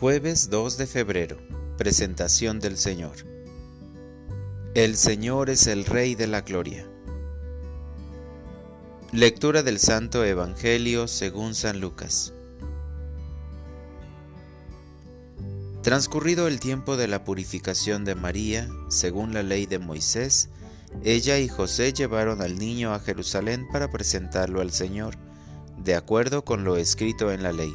Jueves 2 de febrero. Presentación del Señor. El Señor es el Rey de la Gloria. Lectura del Santo Evangelio según San Lucas. Transcurrido el tiempo de la purificación de María, según la ley de Moisés, ella y José llevaron al niño a Jerusalén para presentarlo al Señor, de acuerdo con lo escrito en la ley.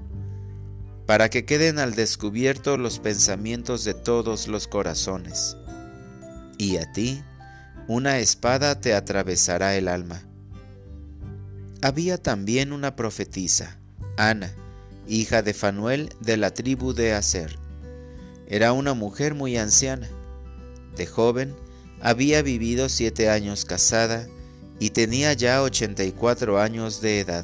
para que queden al descubierto los pensamientos de todos los corazones. Y a ti, una espada te atravesará el alma. Había también una profetisa, Ana, hija de Fanuel de la tribu de Aser. Era una mujer muy anciana. De joven, había vivido siete años casada y tenía ya ochenta y cuatro años de edad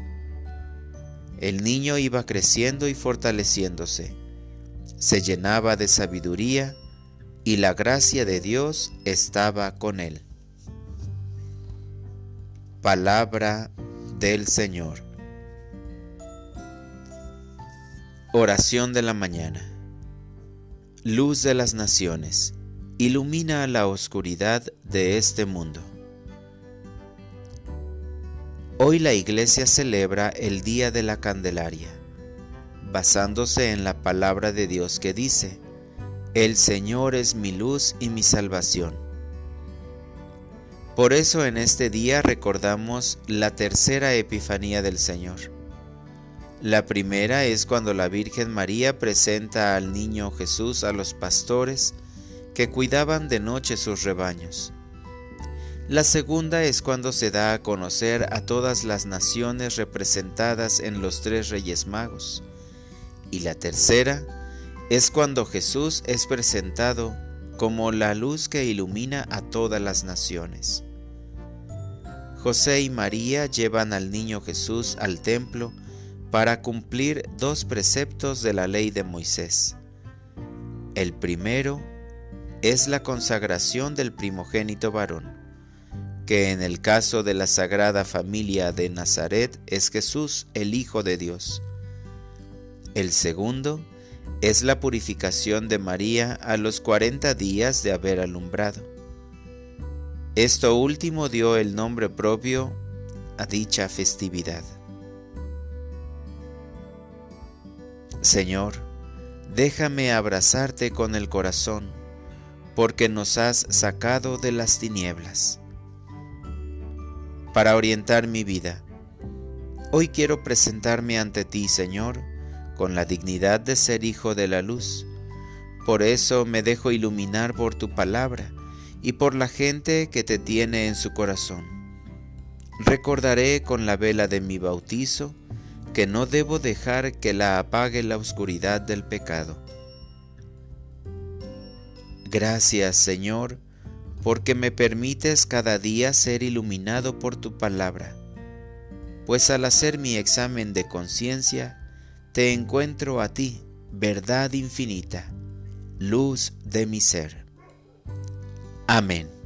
El niño iba creciendo y fortaleciéndose, se llenaba de sabiduría y la gracia de Dios estaba con él. Palabra del Señor. Oración de la mañana. Luz de las naciones, ilumina la oscuridad de este mundo. Hoy la iglesia celebra el Día de la Candelaria, basándose en la palabra de Dios que dice, El Señor es mi luz y mi salvación. Por eso en este día recordamos la tercera Epifanía del Señor. La primera es cuando la Virgen María presenta al niño Jesús a los pastores que cuidaban de noche sus rebaños. La segunda es cuando se da a conocer a todas las naciones representadas en los tres reyes magos. Y la tercera es cuando Jesús es presentado como la luz que ilumina a todas las naciones. José y María llevan al niño Jesús al templo para cumplir dos preceptos de la ley de Moisés. El primero es la consagración del primogénito varón que en el caso de la Sagrada Familia de Nazaret es Jesús, el Hijo de Dios. El segundo es la purificación de María a los cuarenta días de haber alumbrado. Esto último dio el nombre propio a dicha festividad. Señor, déjame abrazarte con el corazón, porque nos has sacado de las tinieblas para orientar mi vida. Hoy quiero presentarme ante ti, Señor, con la dignidad de ser hijo de la luz. Por eso me dejo iluminar por tu palabra y por la gente que te tiene en su corazón. Recordaré con la vela de mi bautizo que no debo dejar que la apague la oscuridad del pecado. Gracias, Señor, porque me permites cada día ser iluminado por tu palabra, pues al hacer mi examen de conciencia, te encuentro a ti, verdad infinita, luz de mi ser. Amén.